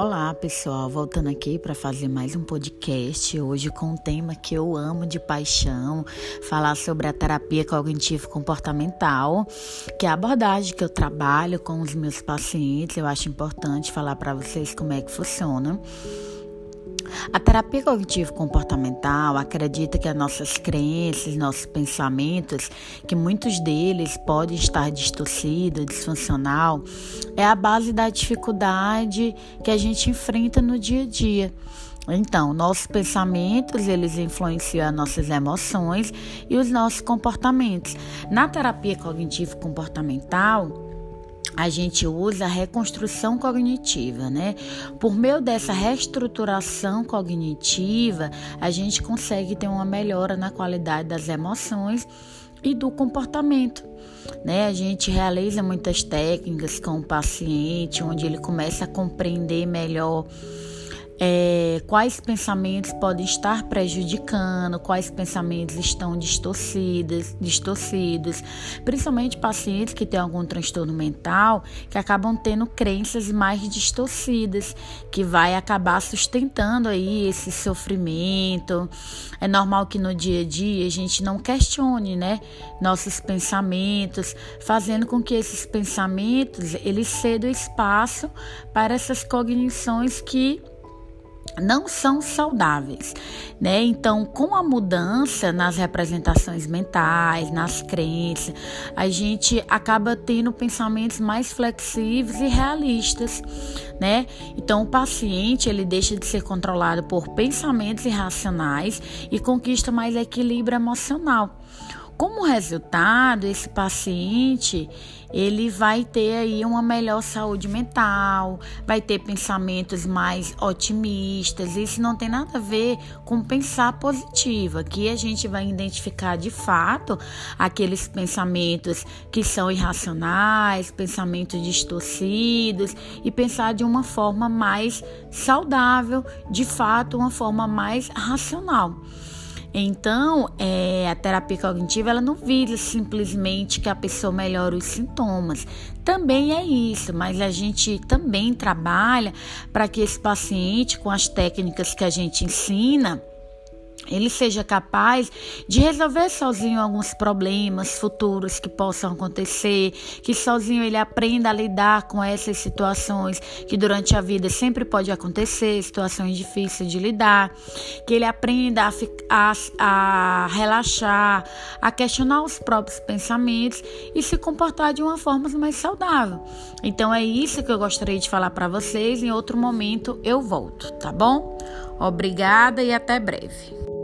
Olá, pessoal, voltando aqui para fazer mais um podcast hoje com um tema que eu amo de paixão, falar sobre a terapia cognitivo comportamental, que é a abordagem que eu trabalho com os meus pacientes. Eu acho importante falar para vocês como é que funciona. A terapia cognitivo-comportamental acredita que as nossas crenças, nossos pensamentos, que muitos deles podem estar distorcidos, disfuncional, é a base da dificuldade que a gente enfrenta no dia a dia. Então, nossos pensamentos, eles influenciam as nossas emoções e os nossos comportamentos. Na terapia cognitivo-comportamental, a gente usa a reconstrução cognitiva, né? Por meio dessa reestruturação cognitiva, a gente consegue ter uma melhora na qualidade das emoções e do comportamento. Né? A gente realiza muitas técnicas com o paciente, onde ele começa a compreender melhor é, quais pensamentos podem estar prejudicando, quais pensamentos estão distorcidos, distorcidos, principalmente pacientes que têm algum transtorno mental que acabam tendo crenças mais distorcidas, que vai acabar sustentando aí esse sofrimento. É normal que no dia a dia a gente não questione, né, nossos pensamentos, fazendo com que esses pensamentos eles cedam espaço para essas cognições que não são saudáveis, né? Então, com a mudança nas representações mentais, nas crenças, a gente acaba tendo pensamentos mais flexíveis e realistas, né? Então, o paciente ele deixa de ser controlado por pensamentos irracionais e conquista mais equilíbrio emocional. Como resultado, esse paciente ele vai ter aí uma melhor saúde mental, vai ter pensamentos mais otimistas. Isso não tem nada a ver com pensar positivo. Aqui a gente vai identificar de fato aqueles pensamentos que são irracionais, pensamentos distorcidos e pensar de uma forma mais saudável, de fato, uma forma mais racional. Então, é, a terapia cognitiva ela não visa simplesmente que a pessoa melhore os sintomas. Também é isso, mas a gente também trabalha para que esse paciente, com as técnicas que a gente ensina, ele seja capaz de resolver sozinho alguns problemas futuros que possam acontecer, que sozinho ele aprenda a lidar com essas situações que durante a vida sempre pode acontecer, situações difíceis de lidar, que ele aprenda a, a, a relaxar, a questionar os próprios pensamentos e se comportar de uma forma mais saudável. Então é isso que eu gostaria de falar para vocês. Em outro momento eu volto, tá bom? Obrigada e até breve.